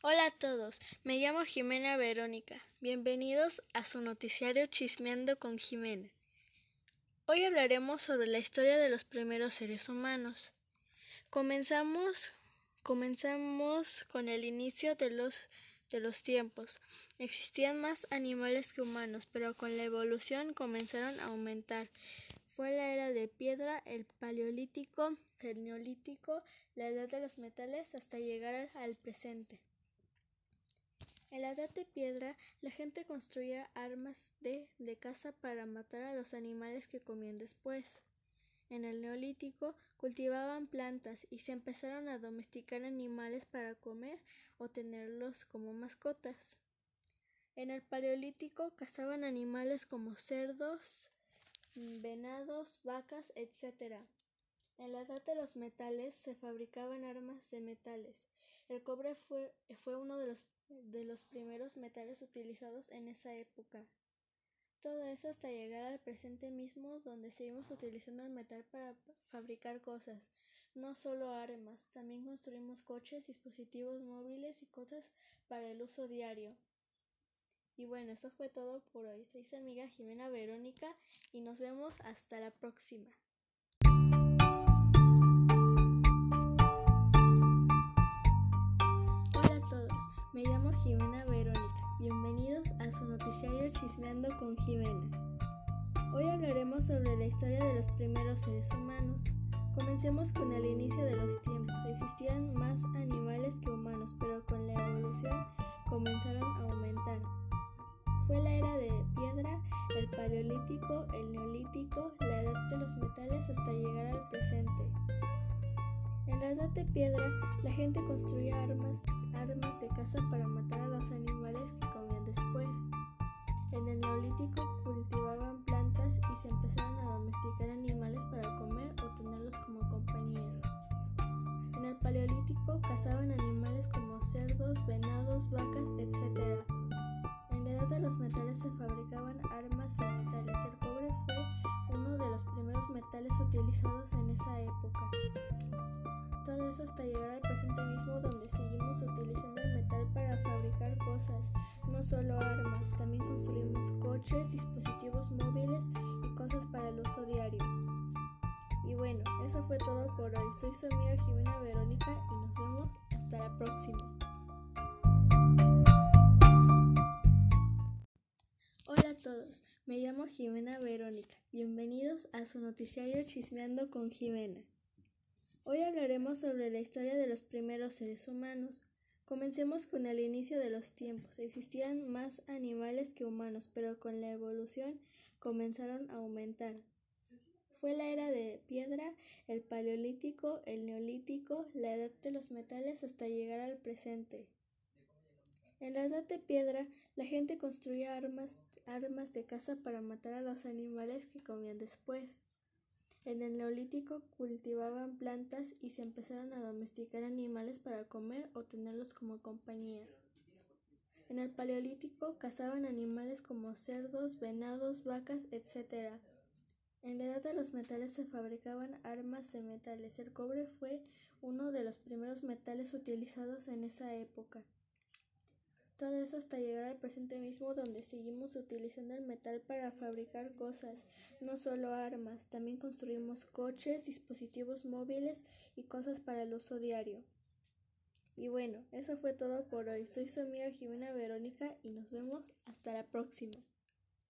Hola a todos, me llamo Jimena Verónica. Bienvenidos a su noticiario Chismeando con Jimena. Hoy hablaremos sobre la historia de los primeros seres humanos. Comenzamos, comenzamos con el inicio de los, de los tiempos. Existían más animales que humanos, pero con la evolución comenzaron a aumentar. Fue la era de piedra, el paleolítico, el neolítico, la edad de los metales hasta llegar al presente. En la edad de piedra, la gente construía armas de, de caza para matar a los animales que comían después. En el neolítico cultivaban plantas y se empezaron a domesticar animales para comer o tenerlos como mascotas. En el paleolítico cazaban animales como cerdos, venados, vacas, etc. En la edad de los metales se fabricaban armas de metales. El cobre fue, fue uno de los, de los primeros metales utilizados en esa época. Todo eso hasta llegar al presente mismo donde seguimos utilizando el metal para fabricar cosas, no solo armas, también construimos coches, dispositivos móviles y cosas para el uso diario. Y bueno, eso fue todo por hoy. Soy su amiga Jimena Verónica y nos vemos hasta la próxima. Me llamo Jimena Verónica. Bienvenidos a su noticiario Chismeando con Jimena. Hoy hablaremos sobre la historia de los primeros seres humanos. Comencemos con el inicio de los tiempos. Existían más animales que humanos, pero con la evolución comenzaron a aumentar. Fue la era de piedra, el paleolítico, el neolítico, la edad de los metales hasta llegar al presente. En la edad de piedra, la gente construía armas, armas de caza para matar a los animales que comían después. En el neolítico cultivaban plantas y se empezaron a domesticar animales para comer o tenerlos como compañía. En el paleolítico cazaban animales como cerdos, venados, vacas, etc de los metales se fabricaban armas de metales. El cobre fue uno de los primeros metales utilizados en esa época. Eso hasta llegar al presente mismo donde seguimos utilizando el metal para fabricar cosas, no solo armas, también construimos coches, dispositivos móviles y cosas para el uso diario. Y bueno, eso fue todo por hoy. Soy su amiga Jimena Verónica y nos vemos hasta la próxima. Hola a todos, me llamo Jimena Verónica. Bienvenidos a su noticiario Chismeando con Jimena. Hoy hablaremos sobre la historia de los primeros seres humanos. Comencemos con el inicio de los tiempos. Existían más animales que humanos, pero con la evolución comenzaron a aumentar. Fue la era de piedra, el paleolítico, el neolítico, la edad de los metales hasta llegar al presente. En la edad de piedra, la gente construía armas, armas de caza para matar a los animales que comían después. En el neolítico cultivaban plantas y se empezaron a domesticar animales para comer o tenerlos como compañía. En el paleolítico cazaban animales como cerdos, venados, vacas, etc. En la edad de los metales se fabricaban armas de metales. El cobre fue uno de los primeros metales utilizados en esa época. Todo eso hasta llegar al presente mismo donde seguimos utilizando el metal para fabricar cosas, no solo armas, también construimos coches, dispositivos móviles y cosas para el uso diario. Y bueno, eso fue todo por hoy. Soy su amiga Jimena Verónica y nos vemos hasta la próxima.